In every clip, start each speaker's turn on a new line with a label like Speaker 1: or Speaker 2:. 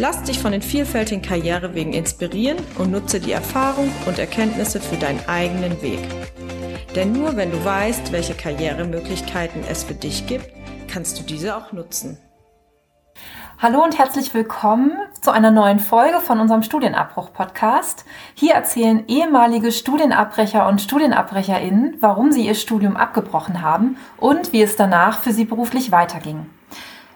Speaker 1: Lass dich von den vielfältigen Karrierewegen inspirieren und nutze die Erfahrung und Erkenntnisse für deinen eigenen Weg. Denn nur wenn du weißt, welche Karrieremöglichkeiten es für dich gibt, kannst du diese auch nutzen.
Speaker 2: Hallo und herzlich willkommen zu einer neuen Folge von unserem Studienabbruch-Podcast. Hier erzählen ehemalige Studienabbrecher und StudienabbrecherInnen, warum sie ihr Studium abgebrochen haben und wie es danach für sie beruflich weiterging.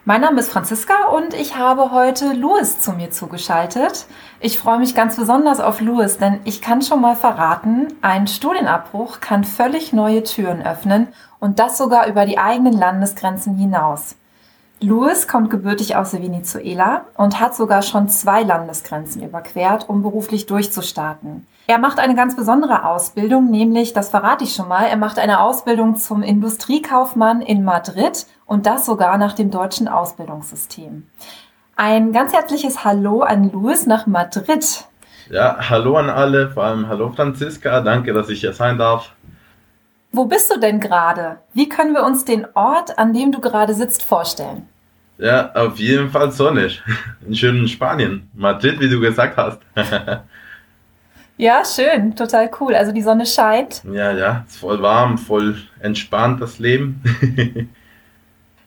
Speaker 2: Mein Name ist Franziska und ich habe heute Louis zu mir zugeschaltet. Ich freue mich ganz besonders auf Louis, denn ich kann schon mal verraten, ein Studienabbruch kann völlig neue Türen öffnen und das sogar über die eigenen Landesgrenzen hinaus. Louis kommt gebürtig aus Venezuela und hat sogar schon zwei Landesgrenzen überquert, um beruflich durchzustarten. Er macht eine ganz besondere Ausbildung, nämlich, das verrate ich schon mal, er macht eine Ausbildung zum Industriekaufmann in Madrid und das sogar nach dem deutschen Ausbildungssystem. Ein ganz herzliches Hallo an Louis nach Madrid.
Speaker 3: Ja, hallo an alle, vor allem hallo Franziska, danke, dass ich hier sein darf.
Speaker 2: Wo bist du denn gerade? Wie können wir uns den Ort, an dem du gerade sitzt, vorstellen?
Speaker 3: Ja, auf jeden Fall sonnig. In schönen Spanien. Madrid, wie du gesagt hast.
Speaker 2: ja, schön. Total cool. Also die Sonne scheint.
Speaker 3: Ja, ja. Ist voll warm, voll entspannt das Leben.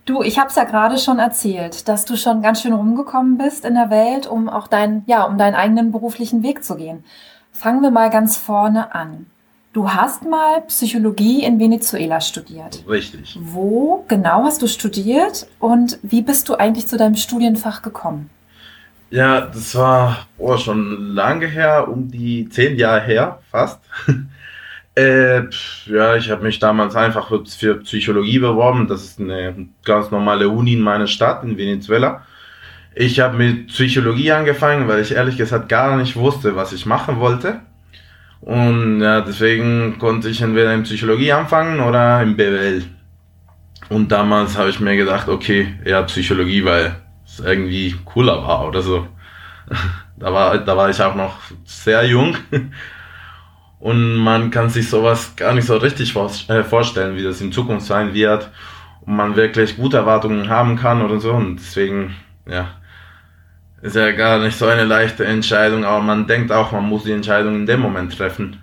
Speaker 2: Du, ich habe es ja gerade schon erzählt, dass du schon ganz schön rumgekommen bist in der Welt, um auch dein, ja, um deinen eigenen beruflichen Weg zu gehen. Fangen wir mal ganz vorne an. Du hast mal Psychologie in Venezuela studiert.
Speaker 3: Richtig.
Speaker 2: Wo genau hast du studiert und wie bist du eigentlich zu deinem Studienfach gekommen?
Speaker 3: Ja, das war oh, schon lange her, um die zehn Jahre her fast. äh, ja, ich habe mich damals einfach für Psychologie beworben. Das ist eine ganz normale Uni in meiner Stadt in Venezuela. Ich habe mit Psychologie angefangen, weil ich ehrlich gesagt gar nicht wusste, was ich machen wollte. Und ja, deswegen konnte ich entweder in Psychologie anfangen oder in BWL. Und damals habe ich mir gedacht, okay, eher Psychologie, weil es irgendwie cooler war oder so. Da war, da war ich auch noch sehr jung. Und man kann sich sowas gar nicht so richtig äh, vorstellen, wie das in Zukunft sein wird. Und man wirklich gute Erwartungen haben kann oder so. Und deswegen, ja, ist ja gar nicht so eine leichte Entscheidung, aber man denkt auch, man muss die Entscheidung in dem Moment treffen.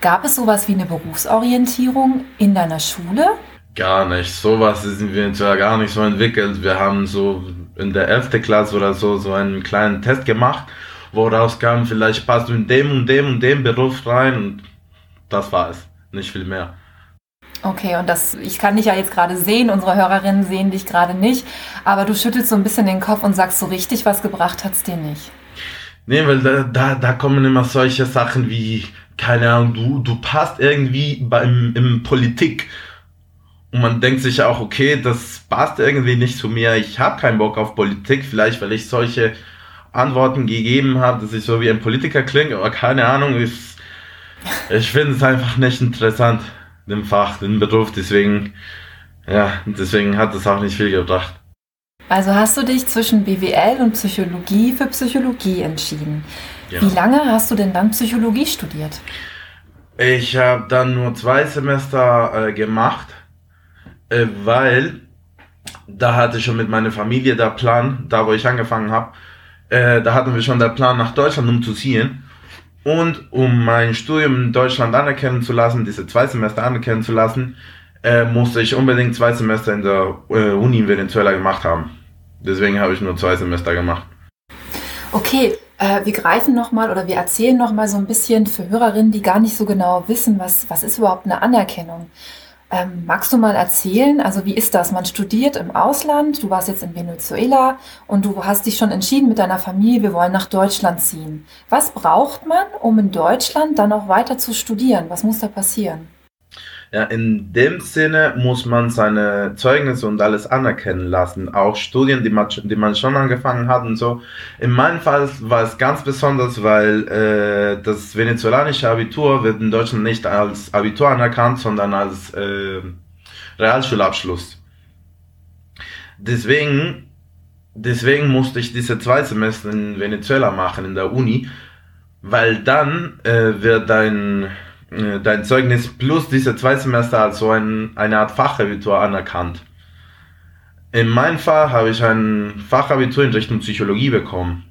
Speaker 2: Gab es sowas wie eine Berufsorientierung in deiner Schule?
Speaker 3: Gar nicht. Sowas sind wir zwar gar nicht so entwickelt. Wir haben so in der 11. Klasse oder so so einen kleinen Test gemacht, woraus kam, vielleicht passt du in dem und dem und dem Beruf rein und das war es. Nicht viel mehr.
Speaker 2: Okay, und das, ich kann dich ja jetzt gerade sehen, unsere Hörerinnen sehen dich gerade nicht, aber du schüttelst so ein bisschen den Kopf und sagst so richtig, was gebracht hat es dir nicht.
Speaker 3: Nee, weil da, da, da kommen immer solche Sachen wie, keine Ahnung, du, du passt irgendwie beim, im Politik. Und man denkt sich auch, okay, das passt irgendwie nicht zu mir, ich habe keinen Bock auf Politik, vielleicht weil ich solche Antworten gegeben habe, dass ich so wie ein Politiker klinge, aber keine Ahnung, ich, ich finde es einfach nicht interessant dem Fach, dem Beruf. Deswegen, ja, deswegen hat es auch nicht viel gebracht.
Speaker 2: Also hast du dich zwischen BWL und Psychologie für Psychologie entschieden. Ja. Wie lange hast du denn dann Psychologie studiert?
Speaker 3: Ich habe dann nur zwei Semester äh, gemacht, äh, weil da hatte ich schon mit meiner Familie der Plan, da wo ich angefangen habe, äh, da hatten wir schon den Plan nach Deutschland umzuziehen. Und um mein Studium in Deutschland anerkennen zu lassen, diese zwei Semester anerkennen zu lassen, äh, musste ich unbedingt zwei Semester in der äh, Uni in Venezuela gemacht haben. Deswegen habe ich nur zwei Semester gemacht.
Speaker 2: Okay, äh, wir greifen nochmal oder wir erzählen nochmal so ein bisschen für Hörerinnen, die gar nicht so genau wissen, was, was ist überhaupt eine Anerkennung. Ähm, magst du mal erzählen, also wie ist das? Man studiert im Ausland, du warst jetzt in Venezuela und du hast dich schon entschieden mit deiner Familie, wir wollen nach Deutschland ziehen. Was braucht man, um in Deutschland dann auch weiter zu studieren? Was muss da passieren?
Speaker 3: Ja, in dem Sinne muss man seine Zeugnisse und alles anerkennen lassen. Auch Studien, die man, die man schon angefangen hat und so. In meinem Fall war es ganz besonders, weil äh, das venezolanische Abitur wird in Deutschland nicht als Abitur anerkannt, sondern als äh, Realschulabschluss. Deswegen, deswegen musste ich diese zwei Semester in Venezuela machen, in der Uni, weil dann äh, wird dein dein Zeugnis plus diese zwei Semester als so ein, eine Art Fachabitur anerkannt. In meinem Fall habe ich ein Fachabitur in Richtung Psychologie bekommen.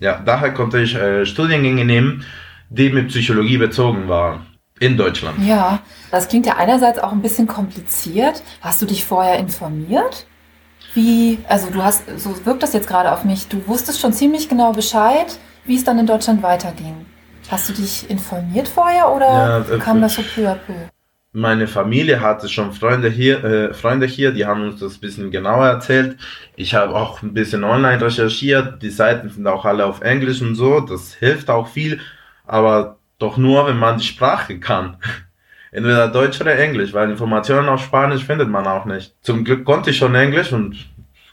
Speaker 3: Ja, daher konnte ich äh, Studiengänge nehmen, die mit Psychologie bezogen waren. In Deutschland.
Speaker 2: Ja, das klingt ja einerseits auch ein bisschen kompliziert. Hast du dich vorher informiert? Wie, also du hast, so wirkt das jetzt gerade auf mich, du wusstest schon ziemlich genau Bescheid, wie es dann in Deutschland weiterging. Hast du dich informiert vorher oder ja, äh, kam das so peu à peu?
Speaker 3: Meine Familie hatte schon Freunde hier, äh, Freunde hier, die haben uns das ein bisschen genauer erzählt. Ich habe auch ein bisschen online recherchiert. Die Seiten sind auch alle auf Englisch und so. Das hilft auch viel, aber doch nur, wenn man die Sprache kann. Entweder Deutsch oder Englisch, weil Informationen auf Spanisch findet man auch nicht. Zum Glück konnte ich schon Englisch und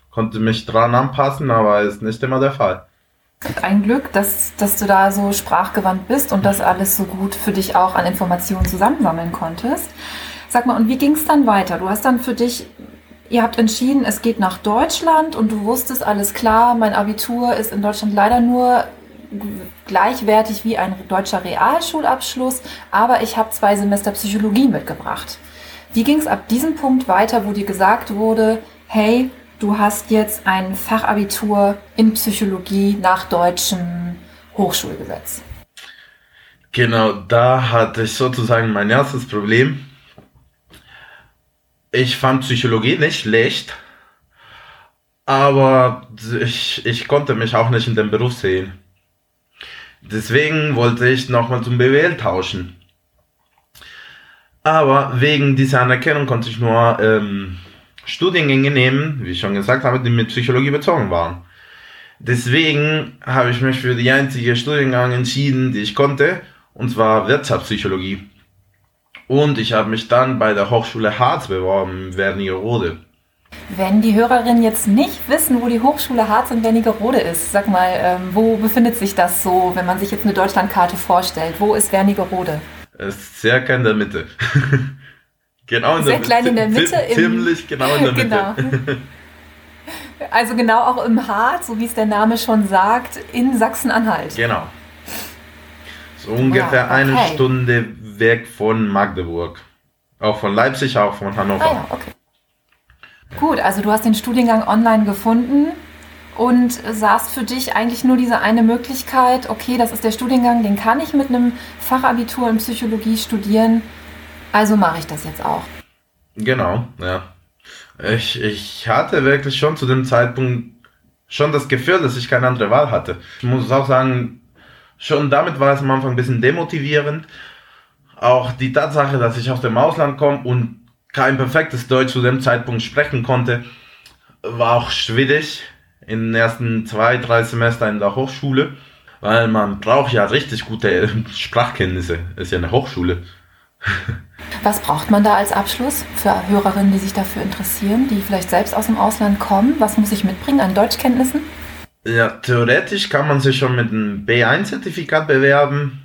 Speaker 3: konnte mich dran anpassen, aber ist nicht immer der Fall.
Speaker 2: Ein Glück, dass, dass du da so sprachgewandt bist und das alles so gut für dich auch an Informationen zusammensammeln konntest. Sag mal, und wie ging es dann weiter? Du hast dann für dich, ihr habt entschieden, es geht nach Deutschland und du wusstest alles klar, mein Abitur ist in Deutschland leider nur gleichwertig wie ein deutscher Realschulabschluss, aber ich habe zwei Semester Psychologie mitgebracht. Wie ging es ab diesem Punkt weiter, wo dir gesagt wurde, hey, du hast jetzt ein Fachabitur in Psychologie nach deutschem Hochschulgesetz.
Speaker 3: Genau, da hatte ich sozusagen mein erstes Problem. Ich fand Psychologie nicht schlecht, aber ich, ich konnte mich auch nicht in dem Beruf sehen. Deswegen wollte ich nochmal zum BWL tauschen. Aber wegen dieser Anerkennung konnte ich nur ähm, Studiengänge nehmen, wie ich schon gesagt habe, die mit Psychologie bezogen waren. Deswegen habe ich mich für die einzige Studiengang entschieden, die ich konnte, und zwar Wirtschaftspsychologie. Und ich habe mich dann bei der Hochschule Harz beworben, Wernigerode.
Speaker 2: Wenn die Hörerinnen jetzt nicht wissen, wo die Hochschule Harz in Wernigerode ist, sag mal, ähm, wo befindet sich das so, wenn man sich jetzt eine Deutschlandkarte vorstellt? Wo ist Wernigerode?
Speaker 3: Es ist circa in der Mitte.
Speaker 2: Genau in Sehr der, klein in der Mitte.
Speaker 3: Ziemlich genau in der
Speaker 2: genau. Mitte. Also genau auch im Harz, so wie es der Name schon sagt, in Sachsen-Anhalt.
Speaker 3: Genau. So ungefähr ah, okay. eine Stunde weg von Magdeburg. Auch von Leipzig, auch von Hannover. Ah, ja, okay.
Speaker 2: Gut, also du hast den Studiengang online gefunden und sahst für dich eigentlich nur diese eine Möglichkeit, okay, das ist der Studiengang, den kann ich mit einem Fachabitur in Psychologie studieren also mache ich das jetzt auch.
Speaker 3: Genau, ja. Ich, ich hatte wirklich schon zu dem Zeitpunkt schon das Gefühl, dass ich keine andere Wahl hatte. Ich muss auch sagen, schon damit war es am Anfang ein bisschen demotivierend. Auch die Tatsache, dass ich aus dem Ausland komme und kein perfektes Deutsch zu dem Zeitpunkt sprechen konnte, war auch schwierig in den ersten zwei, drei Semestern in der Hochschule, weil man braucht ja richtig gute Sprachkenntnisse. Ist ja eine Hochschule.
Speaker 2: Was braucht man da als Abschluss für Hörerinnen, die sich dafür interessieren, die vielleicht selbst aus dem Ausland kommen? Was muss ich mitbringen an Deutschkenntnissen?
Speaker 3: Ja, theoretisch kann man sich schon mit einem B1-Zertifikat bewerben,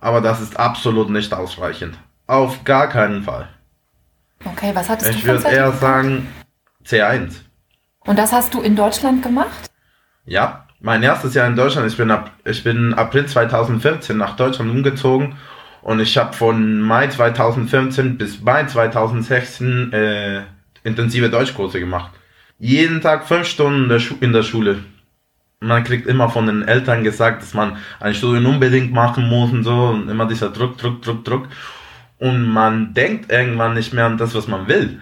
Speaker 3: aber das ist absolut nicht ausreichend. Auf gar keinen Fall.
Speaker 2: Okay, was hattest
Speaker 3: ich du Ich würde eher sagen C1.
Speaker 2: Und das hast du in Deutschland gemacht?
Speaker 3: Ja, mein erstes Jahr in Deutschland. Ich bin, ab, ich bin April 2014 nach Deutschland umgezogen und ich habe von Mai 2015 bis Mai 2016 äh, intensive Deutschkurse gemacht. Jeden Tag fünf Stunden in der, Schule. Man kriegt immer von den Eltern gesagt, dass man ein Studium unbedingt machen muss und so. Und immer dieser Druck, Druck, Druck, Druck. Und man denkt irgendwann nicht mehr an das, was man will.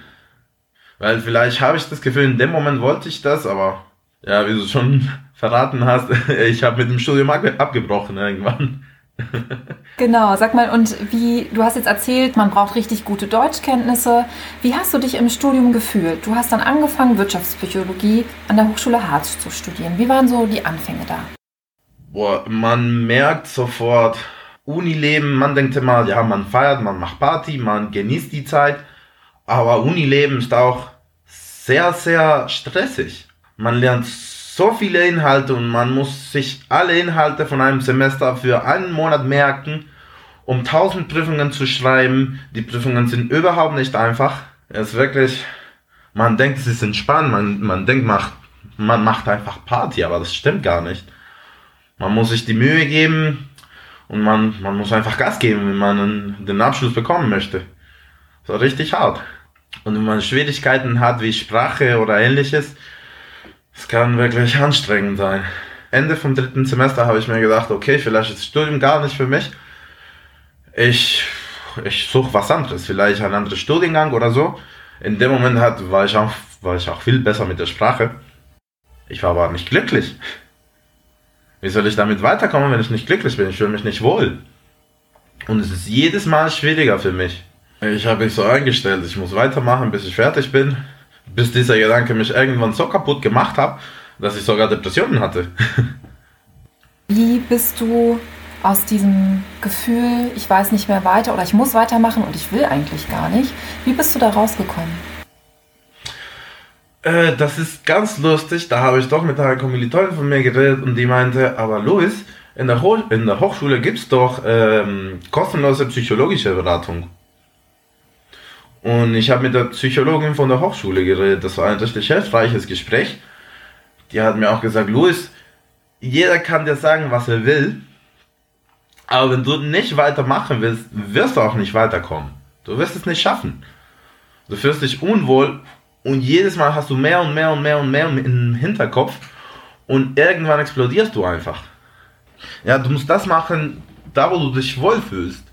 Speaker 3: Weil vielleicht habe ich das Gefühl, in dem Moment wollte ich das, aber ja, wie du schon verraten hast, ich habe mit dem Studium abgebrochen irgendwann.
Speaker 2: Genau, sag mal, und wie, du hast jetzt erzählt, man braucht richtig gute Deutschkenntnisse. Wie hast du dich im Studium gefühlt? Du hast dann angefangen, Wirtschaftspsychologie an der Hochschule Harz zu studieren. Wie waren so die Anfänge da?
Speaker 3: Boah, man merkt sofort Unileben, man denkt immer, ja, man feiert, man macht Party, man genießt die Zeit, aber Unileben ist auch sehr, sehr stressig. Man lernt so viele Inhalte und man muss sich alle Inhalte von einem Semester für einen Monat merken, um tausend Prüfungen zu schreiben. Die Prüfungen sind überhaupt nicht einfach. Es ist wirklich, man denkt, es ist entspannt, man, man denkt, macht, man macht einfach Party, aber das stimmt gar nicht. Man muss sich die Mühe geben, und man, man muss einfach Gas geben, wenn man den Abschluss bekommen möchte. So richtig hart. Und wenn man Schwierigkeiten hat wie Sprache oder ähnliches, es kann wirklich anstrengend sein. Ende vom dritten Semester habe ich mir gedacht, okay, vielleicht ist das Studium gar nicht für mich. Ich, ich suche was anderes, vielleicht ein anderes Studiengang oder so. In dem Moment hat, war, ich auch, war ich auch viel besser mit der Sprache. Ich war aber nicht glücklich. Wie soll ich damit weiterkommen, wenn ich nicht glücklich bin? Ich fühle mich nicht wohl. Und es ist jedes Mal schwieriger für mich. Ich habe mich so eingestellt, ich muss weitermachen, bis ich fertig bin. Bis dieser Gedanke mich irgendwann so kaputt gemacht hat, dass ich sogar Depressionen hatte.
Speaker 2: Wie bist du aus diesem Gefühl, ich weiß nicht mehr weiter oder ich muss weitermachen und ich will eigentlich gar nicht, wie bist du da rausgekommen?
Speaker 3: Äh, das ist ganz lustig. Da habe ich doch mit einer Kommilitonin von mir geredet und die meinte, aber Louis, in der, Ho in der Hochschule gibt es doch ähm, kostenlose psychologische Beratung. Und ich habe mit der Psychologin von der Hochschule geredet. Das war ein richtig hilfreiches Gespräch. Die hat mir auch gesagt, Louis, jeder kann dir sagen, was er will. Aber wenn du nicht weitermachen willst, wirst du auch nicht weiterkommen. Du wirst es nicht schaffen. Du fühlst dich unwohl und jedes Mal hast du mehr und mehr und mehr und mehr im Hinterkopf und irgendwann explodierst du einfach. Ja, du musst das machen, da wo du dich wohlfühlst.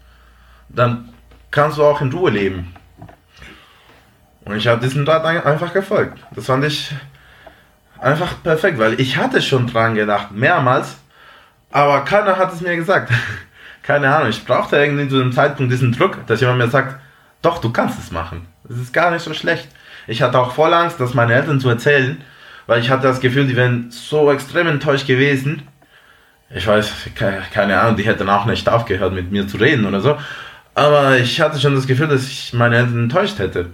Speaker 3: Dann kannst du auch in Ruhe leben. Und ich habe diesen Rat einfach gefolgt. Das fand ich einfach perfekt, weil ich hatte schon dran gedacht, mehrmals, aber keiner hat es mir gesagt. Keine Ahnung, ich brauchte irgendwie zu dem Zeitpunkt diesen Druck, dass jemand mir sagt, doch, du kannst es machen. Es ist gar nicht so schlecht. Ich hatte auch voll Angst, das meinen Eltern zu erzählen, weil ich hatte das Gefühl, die wären so extrem enttäuscht gewesen. Ich weiß, keine Ahnung, die hätten auch nicht aufgehört, mit mir zu reden oder so. Aber ich hatte schon das Gefühl, dass ich meine Eltern enttäuscht hätte.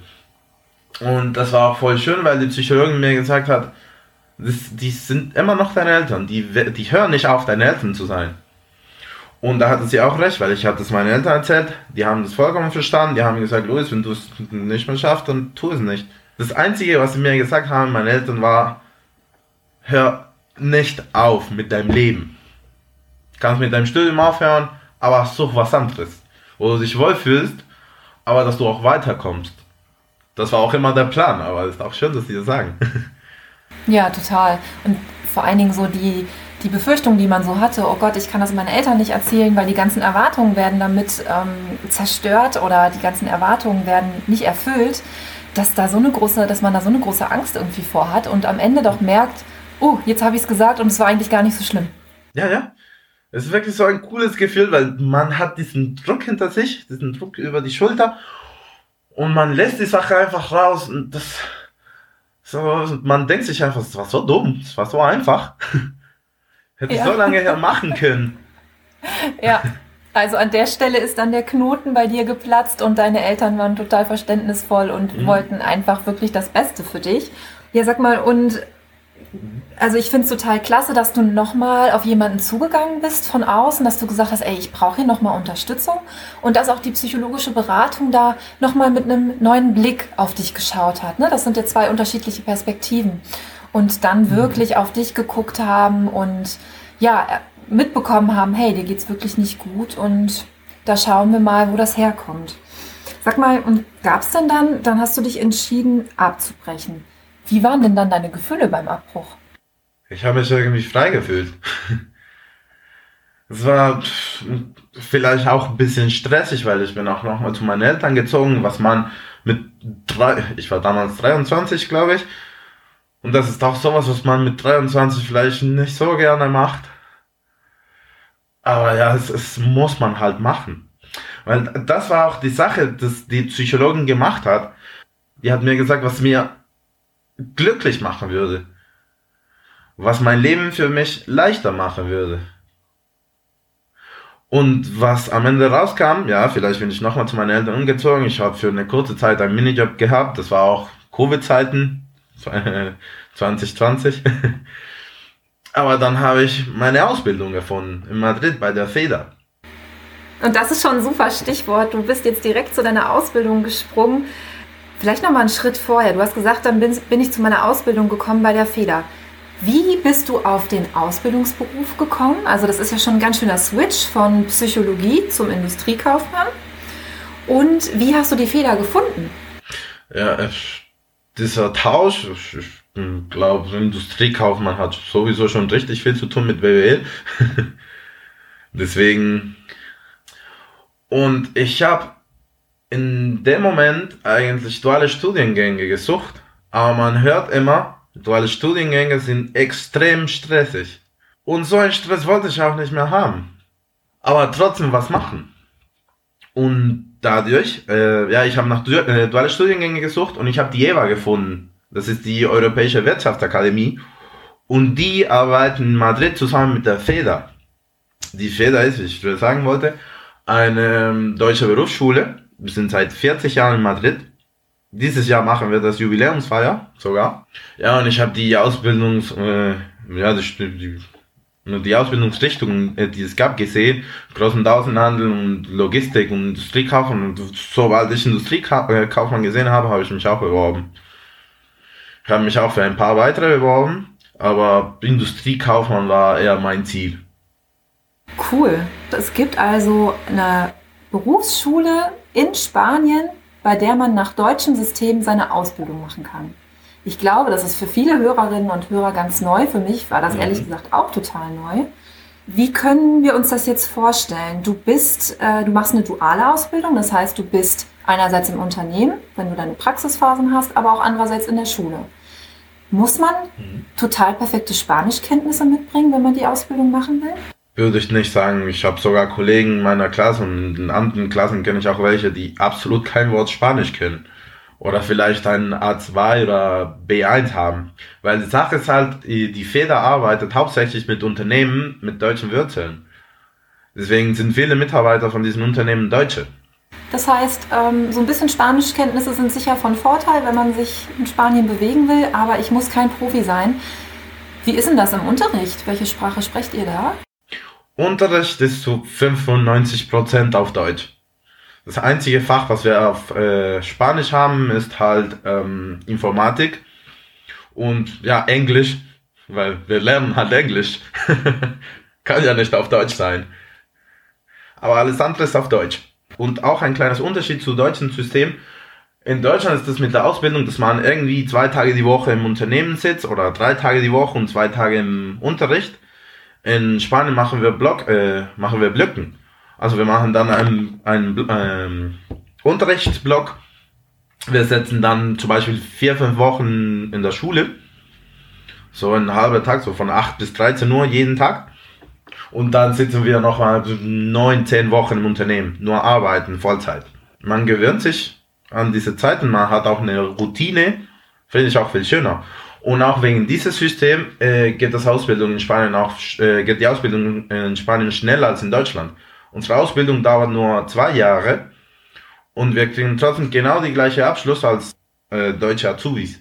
Speaker 3: Und das war auch voll schön, weil die Psychologin mir gesagt hat, die sind immer noch deine Eltern. Die, die hören nicht auf, deine Eltern zu sein. Und da hatte sie auch recht, weil ich habe das meinen Eltern erzählt. Die haben das vollkommen verstanden. Die haben gesagt, Louis, wenn du es nicht mehr schaffst, dann tu es nicht. Das Einzige, was sie mir gesagt haben, meine Eltern, war, hör nicht auf mit deinem Leben. Du kannst mit deinem Studium aufhören, aber such was anderes, wo du dich wohlfühlst, aber dass du auch weiterkommst. Das war auch immer der Plan, aber es ist auch schön, dass sie das sagen.
Speaker 2: Ja, total. Und vor allen Dingen so die, die Befürchtung, die man so hatte, oh Gott, ich kann das meinen Eltern nicht erzählen, weil die ganzen Erwartungen werden damit ähm, zerstört oder die ganzen Erwartungen werden nicht erfüllt dass da so eine große, dass man da so eine große Angst irgendwie vorhat und am Ende doch merkt, oh, jetzt habe ich es gesagt und es war eigentlich gar nicht so schlimm.
Speaker 3: Ja, ja. Es ist wirklich so ein cooles Gefühl, weil man hat diesen Druck hinter sich, diesen Druck über die Schulter und man lässt die Sache einfach raus und das so, man denkt sich einfach, es war so dumm, es war so einfach. Hätte ja. ich so lange her machen können.
Speaker 2: Ja. Also an der Stelle ist dann der Knoten bei dir geplatzt und deine Eltern waren total verständnisvoll und mhm. wollten einfach wirklich das Beste für dich. Ja, sag mal, und also ich finde es total klasse, dass du nochmal auf jemanden zugegangen bist von außen, dass du gesagt hast, ey, ich brauche hier nochmal Unterstützung und dass auch die psychologische Beratung da nochmal mit einem neuen Blick auf dich geschaut hat. Ne? Das sind ja zwei unterschiedliche Perspektiven und dann mhm. wirklich auf dich geguckt haben und ja, mitbekommen haben, hey, dir geht's wirklich nicht gut und da schauen wir mal, wo das herkommt. Sag mal, und gab's denn dann, dann hast du dich entschieden abzubrechen. Wie waren denn dann deine Gefühle beim Abbruch?
Speaker 3: Ich habe mich irgendwie frei gefühlt. Es war vielleicht auch ein bisschen stressig, weil ich bin auch nochmal zu meinen Eltern gezogen, was man mit drei, ich war damals 23, glaube ich. Und das ist auch sowas, was man mit 23 vielleicht nicht so gerne macht. Aber ja, es, es muss man halt machen. Weil das war auch die Sache, dass die Psychologin gemacht hat. Die hat mir gesagt, was mir glücklich machen würde. Was mein Leben für mich leichter machen würde. Und was am Ende rauskam, ja, vielleicht bin ich nochmal zu meinen Eltern umgezogen. Ich habe für eine kurze Zeit einen Minijob gehabt. Das war auch Covid-Zeiten, 2020. Aber dann habe ich meine Ausbildung gefunden in Madrid bei der FEDA.
Speaker 2: Und das ist schon ein super Stichwort. Du bist jetzt direkt zu deiner Ausbildung gesprungen. Vielleicht noch mal einen Schritt vorher. Du hast gesagt, dann bin, bin ich zu meiner Ausbildung gekommen bei der FEDA. Wie bist du auf den Ausbildungsberuf gekommen? Also das ist ja schon ein ganz schöner Switch von Psychologie zum Industriekaufmann. Und wie hast du die FEDA gefunden?
Speaker 3: Ja, dieser Tausch, ich glaube, Industriekaufmann hat sowieso schon richtig viel zu tun mit BWL. Deswegen. Und ich habe in dem Moment eigentlich duale Studiengänge gesucht, aber man hört immer, duale Studiengänge sind extrem stressig. Und so einen Stress wollte ich auch nicht mehr haben. Aber trotzdem was machen. Und dadurch, äh, ja, ich habe nach du äh, duale Studiengänge gesucht und ich habe die EWA gefunden. Das ist die Europäische Wirtschaftsakademie. Und die arbeiten in Madrid zusammen mit der FEDA. Die FEDA ist, wie ich sagen wollte, eine ähm, deutsche Berufsschule wir sind seit 40 Jahren in Madrid. Dieses Jahr machen wir das Jubiläumsfeier sogar. Ja, und ich habe die Ausbildungs, äh, ja, die, die, die Ausbildungsrichtungen, äh, die es gab, gesehen. Großen Außenhandel und Logistik und Industriekaufmann. Und sobald ich Industriekaufmann gesehen habe, habe ich mich auch beworben. Ich habe mich auch für ein paar weitere beworben, aber Industriekaufmann war eher mein Ziel.
Speaker 2: Cool. Es gibt also eine Berufsschule in Spanien, bei der man nach deutschem System seine Ausbildung machen kann. Ich glaube, das ist für viele Hörerinnen und Hörer ganz neu. Für mich war das ehrlich mhm. gesagt auch total neu. Wie können wir uns das jetzt vorstellen? Du bist, äh, du machst eine duale Ausbildung, das heißt, du bist einerseits im Unternehmen, wenn du deine Praxisphasen hast, aber auch andererseits in der Schule. Muss man mhm. total perfekte Spanischkenntnisse mitbringen, wenn man die Ausbildung machen will?
Speaker 3: Würde ich nicht sagen. Ich habe sogar Kollegen in meiner Klasse und in anderen Klassen kenne ich auch welche, die absolut kein Wort Spanisch kennen. Oder vielleicht ein A2 oder B1 haben. Weil die Sache ist halt, die Feder arbeitet hauptsächlich mit Unternehmen mit deutschen Wurzeln. Deswegen sind viele Mitarbeiter von diesen Unternehmen Deutsche.
Speaker 2: Das heißt, ähm, so ein bisschen Spanischkenntnisse sind sicher von Vorteil, wenn man sich in Spanien bewegen will, aber ich muss kein Profi sein. Wie ist denn das im Unterricht? Welche Sprache sprecht ihr da?
Speaker 3: Unterricht ist zu 95% auf Deutsch. Das einzige Fach, was wir auf äh, Spanisch haben, ist halt ähm, Informatik und ja, Englisch, weil wir lernen halt Englisch. Kann ja nicht auf Deutsch sein. Aber alles andere ist auf Deutsch. Und auch ein kleines Unterschied zu deutschen System. In Deutschland ist das mit der Ausbildung, dass man irgendwie zwei Tage die Woche im Unternehmen sitzt oder drei Tage die Woche und zwei Tage im Unterricht. In Spanien machen wir Block, äh, machen wir Blöcken. Also wir machen dann einen, einen ähm, Unterrichtsblock. Wir setzen dann zum Beispiel vier, fünf Wochen in der Schule. So ein halber Tag, so von 8 bis 13 Uhr jeden Tag. Und dann sitzen wir nochmal neun, zehn Wochen im Unternehmen. Nur arbeiten, Vollzeit. Man gewöhnt sich an diese Zeiten, man hat auch eine Routine. Finde ich auch viel schöner. Und auch wegen dieses System äh, geht das Ausbildung in Spanien auch, äh, geht die Ausbildung in Spanien schneller als in Deutschland. Unsere Ausbildung dauert nur zwei Jahre und wir kriegen trotzdem genau die gleiche Abschluss als äh, deutsche Azubis.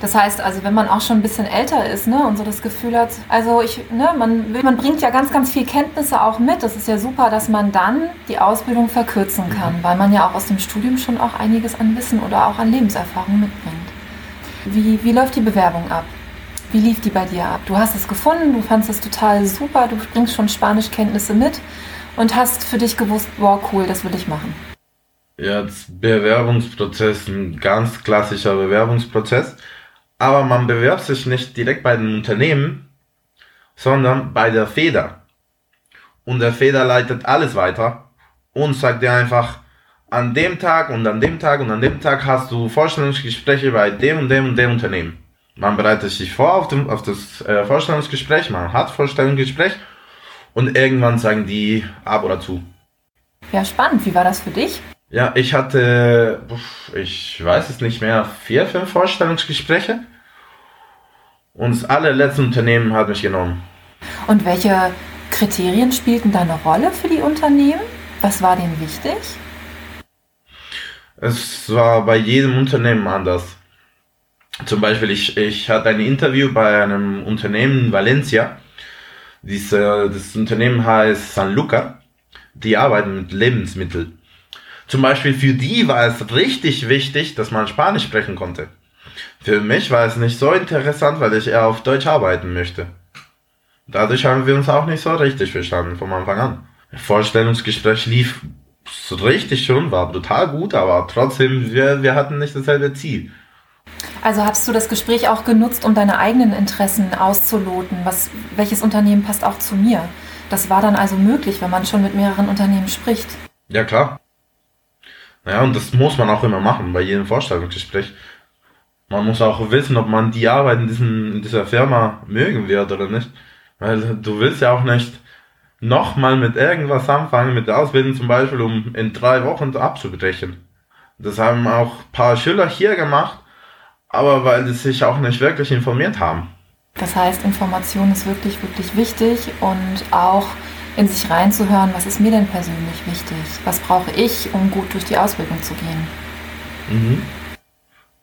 Speaker 2: Das heißt also, wenn man auch schon ein bisschen älter ist ne, und so das Gefühl hat, also ich, ne, man, man bringt ja ganz, ganz viel Kenntnisse auch mit. Das ist ja super, dass man dann die Ausbildung verkürzen kann, weil man ja auch aus dem Studium schon auch einiges an Wissen oder auch an Lebenserfahrung mitbringt. Wie, wie läuft die Bewerbung ab? Wie lief die bei dir ab? Du hast es gefunden, du fandest es total super, du bringst schon Spanischkenntnisse mit und hast für dich gewusst, wow, cool, das will ich machen.
Speaker 3: Das Bewerbungsprozess, ein ganz klassischer Bewerbungsprozess. Aber man bewerbt sich nicht direkt bei dem Unternehmen, sondern bei der Feder. Und der Feder leitet alles weiter und sagt dir einfach, an dem Tag und an dem Tag und an dem Tag hast du Vorstellungsgespräche bei dem und dem und dem Unternehmen. Man bereitet sich vor auf, dem, auf das äh, Vorstellungsgespräch, man hat Vorstellungsgespräch und irgendwann sagen die ab oder zu.
Speaker 2: Ja, spannend. Wie war das für dich?
Speaker 3: Ja, ich hatte, ich weiß es nicht mehr, vier, fünf Vorstellungsgespräche und das allerletzte Unternehmen hat mich genommen.
Speaker 2: Und welche Kriterien spielten da eine Rolle für die Unternehmen? Was war denen wichtig?
Speaker 3: Es war bei jedem Unternehmen anders. Zum Beispiel, ich, ich hatte ein Interview bei einem Unternehmen in Valencia. Diese, das Unternehmen heißt San Luca. Die arbeiten mit Lebensmitteln. Zum Beispiel für die war es richtig wichtig, dass man Spanisch sprechen konnte. Für mich war es nicht so interessant, weil ich eher auf Deutsch arbeiten möchte. Dadurch haben wir uns auch nicht so richtig verstanden vom Anfang an. Vorstellungsgespräch lief richtig schon, war total gut, aber trotzdem, wir, wir hatten nicht dasselbe Ziel.
Speaker 2: Also hast du das Gespräch auch genutzt, um deine eigenen Interessen auszuloten? Was, welches Unternehmen passt auch zu mir? Das war dann also möglich, wenn man schon mit mehreren Unternehmen spricht.
Speaker 3: Ja, klar. Naja, und das muss man auch immer machen bei jedem Vorstellungsgespräch. Man muss auch wissen, ob man die Arbeit in, diesen, in dieser Firma mögen wird oder nicht. Weil du willst ja auch nicht nochmal mit irgendwas anfangen, mit der Ausbildung zum Beispiel, um in drei Wochen abzubrechen. Das haben auch ein paar Schüler hier gemacht, aber weil sie sich auch nicht wirklich informiert haben.
Speaker 2: Das heißt, Information ist wirklich, wirklich wichtig und auch in sich reinzuhören, was ist mir denn persönlich wichtig? Was brauche ich, um gut durch die Ausbildung zu gehen?
Speaker 3: Mhm.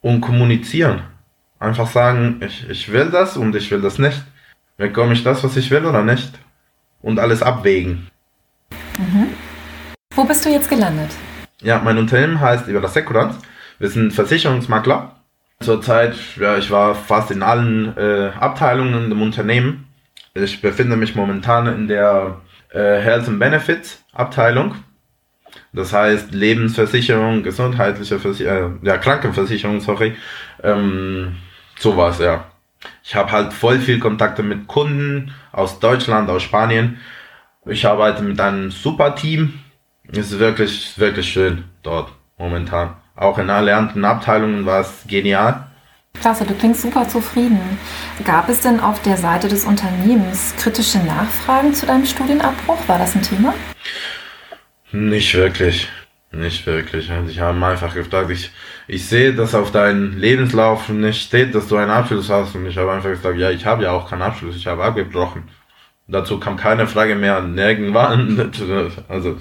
Speaker 3: Und kommunizieren. Einfach sagen, ich, ich will das und ich will das nicht. Bekomme ich das, was ich will oder nicht? Und alles abwägen.
Speaker 2: Mhm. Wo bist du jetzt gelandet?
Speaker 3: Ja, mein Unternehmen heißt über das Sekuranz. Wir sind Versicherungsmakler. Zurzeit, ja, ich war fast in allen äh, Abteilungen im Unternehmen. Ich befinde mich momentan in der äh, Health and Benefits Abteilung. Das heißt Lebensversicherung, gesundheitliche Versicherung, äh, ja, Krankenversicherung, sorry. Ähm, sowas, ja. Ich habe halt voll viel Kontakte mit Kunden aus Deutschland, aus Spanien. Ich arbeite mit einem super Team. Es ist wirklich, wirklich schön dort momentan. Auch in erlernten Abteilungen war es genial.
Speaker 2: Klasse, du klingst super zufrieden. Gab es denn auf der Seite des Unternehmens kritische Nachfragen zu deinem Studienabbruch? War das ein Thema?
Speaker 3: Nicht wirklich. Nicht wirklich. Also ich habe einfach gefragt, ich, ich sehe, dass auf deinem Lebenslauf nicht steht, dass du einen Abschluss hast. Und ich habe einfach gesagt, ja, ich habe ja auch keinen Abschluss, ich habe abgebrochen. Dazu kam keine Frage mehr nirgendwann. Also,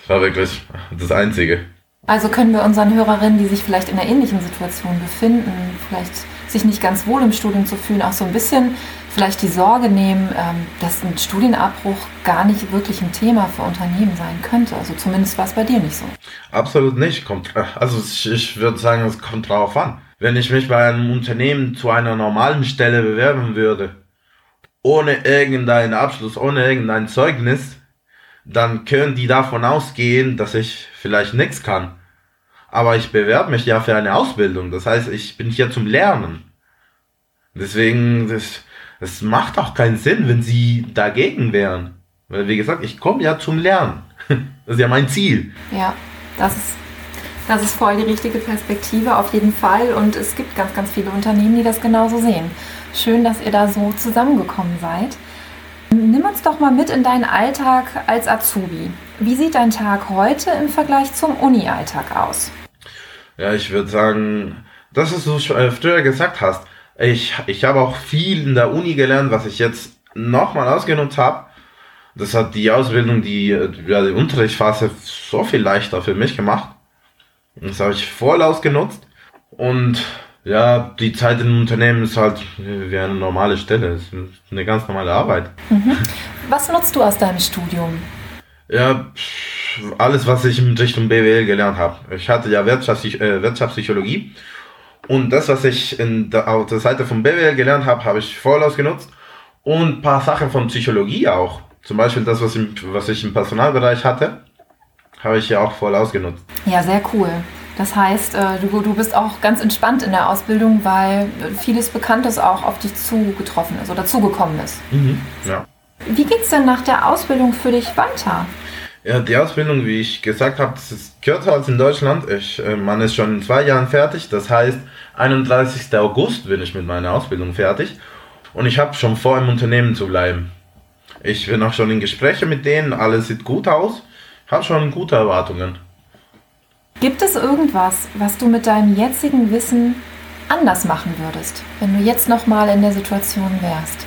Speaker 3: das war wirklich das Einzige.
Speaker 2: Also können wir unseren Hörerinnen, die sich vielleicht in einer ähnlichen Situation befinden, vielleicht sich nicht ganz wohl im Studium zu fühlen, auch so ein bisschen vielleicht die Sorge nehmen, ähm, dass ein Studienabbruch gar nicht wirklich ein Thema für Unternehmen sein könnte. Also zumindest war es bei dir nicht so.
Speaker 3: Absolut nicht. Kommt, also ich würde sagen, es kommt drauf an. Wenn ich mich bei einem Unternehmen zu einer normalen Stelle bewerben würde, ohne irgendeinen Abschluss, ohne irgendein Zeugnis, dann können die davon ausgehen, dass ich vielleicht nichts kann. Aber ich bewerbe mich ja für eine Ausbildung. Das heißt, ich bin hier zum Lernen. Deswegen, das, das macht auch keinen Sinn, wenn sie dagegen wären. Weil, wie gesagt, ich komme ja zum Lernen. Das ist ja mein Ziel.
Speaker 2: Ja, das ist, das ist voll die richtige Perspektive, auf jeden Fall. Und es gibt ganz, ganz viele Unternehmen, die das genauso sehen. Schön, dass ihr da so zusammengekommen seid. Nimm uns doch mal mit in deinen Alltag als Azubi. Wie sieht dein Tag heute im Vergleich zum Uni-Alltag aus?
Speaker 3: Ja, ich würde sagen, das, was du früher gesagt hast, ich, ich habe auch viel in der Uni gelernt, was ich jetzt nochmal ausgenutzt habe. Das hat die Ausbildung, die, ja, die Unterrichtsphase so viel leichter für mich gemacht. Das habe ich voll ausgenutzt. Und ja, die Zeit im Unternehmen ist halt wie eine normale Stelle. Es ist eine ganz normale Arbeit.
Speaker 2: Mhm. Was nutzt du aus deinem Studium?
Speaker 3: Ja, alles, was ich in Richtung BWL gelernt habe. Ich hatte ja äh, Wirtschaftspsychologie und das, was ich in der, auf der Seite von BWL gelernt habe, habe ich voll ausgenutzt. Und ein paar Sachen von Psychologie auch. Zum Beispiel das, was, im, was ich im Personalbereich hatte, habe ich ja auch voll ausgenutzt.
Speaker 2: Ja, sehr cool. Das heißt, äh, du, du bist auch ganz entspannt in der Ausbildung, weil vieles Bekanntes auch auf dich zugetroffen ist oder zugekommen ist.
Speaker 3: Mhm, ja.
Speaker 2: Wie geht es denn nach der Ausbildung für dich weiter?
Speaker 3: Ja, die Ausbildung, wie ich gesagt habe, das ist kürzer als in Deutschland. Ich, äh, man ist schon in zwei Jahren fertig. Das heißt, 31. August bin ich mit meiner Ausbildung fertig. Und ich habe schon vor, im Unternehmen zu bleiben. Ich bin auch schon in Gesprächen mit denen. Alles sieht gut aus. Habe schon gute Erwartungen.
Speaker 2: Gibt es irgendwas, was du mit deinem jetzigen Wissen anders machen würdest, wenn du jetzt nochmal in der Situation wärst?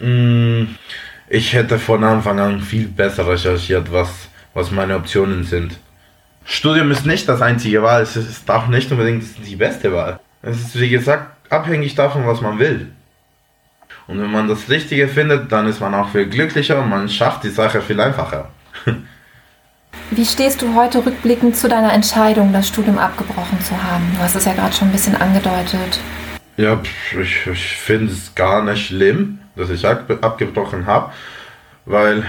Speaker 3: Mm, ich hätte von Anfang an viel besser recherchiert, was, was meine Optionen sind. Studium ist nicht das einzige Wahl, es ist auch nicht unbedingt die beste Wahl. Es ist, wie gesagt, abhängig davon, was man will. Und wenn man das Richtige findet, dann ist man auch viel glücklicher und man schafft die Sache viel einfacher.
Speaker 2: Wie stehst du heute rückblickend zu deiner Entscheidung, das Studium abgebrochen zu haben? Du hast es ja gerade schon ein bisschen angedeutet.
Speaker 3: Ja, ich, ich finde es gar nicht schlimm, dass ich abgebrochen habe, weil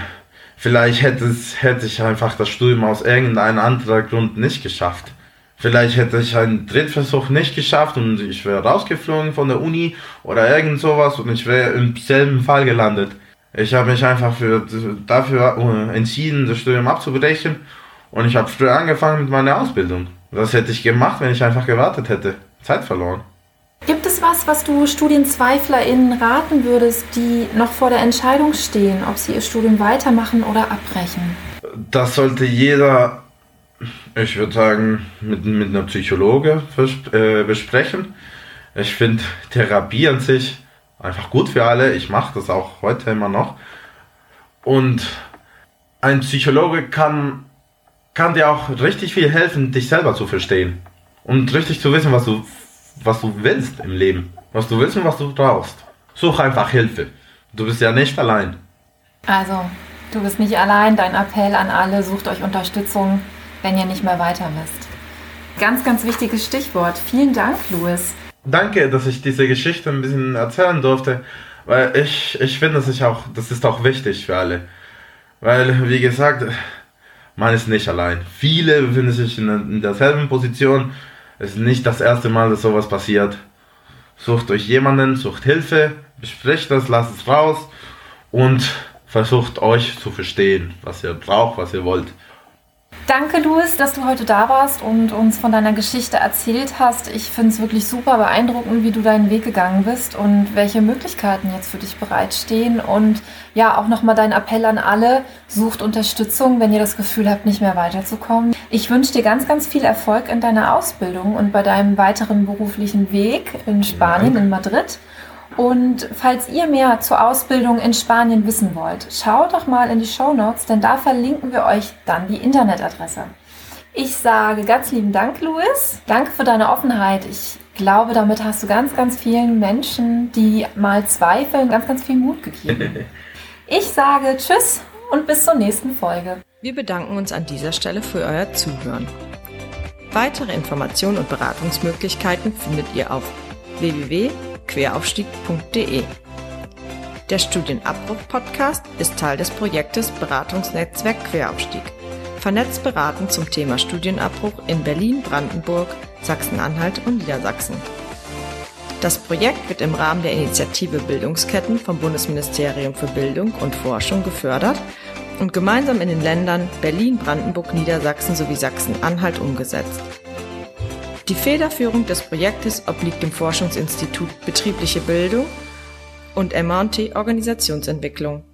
Speaker 3: vielleicht hätte, es, hätte ich einfach das Studium aus irgendeinem anderen Grund nicht geschafft. Vielleicht hätte ich einen Drittversuch nicht geschafft und ich wäre rausgeflogen von der Uni oder irgend sowas und ich wäre im selben Fall gelandet. Ich habe mich einfach für, dafür äh, entschieden, das Studium abzubrechen und ich habe früher angefangen mit meiner Ausbildung. Das hätte ich gemacht, wenn ich einfach gewartet hätte. Zeit verloren.
Speaker 2: Was, was du StudienzweiflerInnen raten würdest, die noch vor der Entscheidung stehen, ob sie ihr Studium weitermachen oder abbrechen?
Speaker 3: Das sollte jeder ich würde sagen, mit, mit einer Psychologe äh, besprechen. Ich finde Therapie an sich einfach gut für alle. Ich mache das auch heute immer noch. Und ein Psychologe kann, kann dir auch richtig viel helfen, dich selber zu verstehen. Und richtig zu wissen, was du, was du willst im Leben. Was du willst und was du brauchst. Such einfach Hilfe. Du bist ja nicht allein.
Speaker 2: Also, du bist nicht allein. Dein Appell an alle, sucht euch Unterstützung wenn ihr nicht mehr weiter wisst. Ganz, ganz wichtiges Stichwort. Vielen Dank, Louis.
Speaker 3: Danke, dass ich diese Geschichte ein bisschen erzählen durfte, weil ich, ich finde, das ist, auch, das ist auch wichtig für alle. Weil, wie gesagt, man ist nicht allein. Viele befinden sich in, in derselben Position. Es ist nicht das erste Mal, dass sowas passiert. Sucht euch jemanden, sucht Hilfe, besprecht das, lasst es raus und versucht euch zu verstehen, was ihr braucht, was ihr wollt.
Speaker 2: Danke, Louis, dass du heute da warst und uns von deiner Geschichte erzählt hast. Ich finde es wirklich super beeindruckend, wie du deinen Weg gegangen bist und welche Möglichkeiten jetzt für dich bereitstehen. Und ja, auch nochmal dein Appell an alle, sucht Unterstützung, wenn ihr das Gefühl habt, nicht mehr weiterzukommen. Ich wünsche dir ganz, ganz viel Erfolg in deiner Ausbildung und bei deinem weiteren beruflichen Weg in Spanien, in Madrid. Und falls ihr mehr zur Ausbildung in Spanien wissen wollt, schaut doch mal in die Show Notes, denn da verlinken wir euch dann die Internetadresse. Ich sage ganz lieben Dank, Luis. Danke für deine Offenheit. Ich glaube, damit hast du ganz, ganz vielen Menschen, die mal zweifeln, ganz, ganz viel Mut gegeben. Ich sage Tschüss und bis zur nächsten Folge.
Speaker 1: Wir bedanken uns an dieser Stelle für euer Zuhören. Weitere Informationen und Beratungsmöglichkeiten findet ihr auf www queraufstieg.de. Der Studienabbruch-Podcast ist Teil des Projektes Beratungsnetzwerk Queraufstieg. Vernetzt beraten zum Thema Studienabbruch in Berlin, Brandenburg, Sachsen-Anhalt und Niedersachsen. Das Projekt wird im Rahmen der Initiative Bildungsketten vom Bundesministerium für Bildung und Forschung gefördert und gemeinsam in den Ländern Berlin, Brandenburg, Niedersachsen sowie Sachsen-Anhalt umgesetzt. Die Federführung des Projektes obliegt dem Forschungsinstitut Betriebliche Bildung und MT Organisationsentwicklung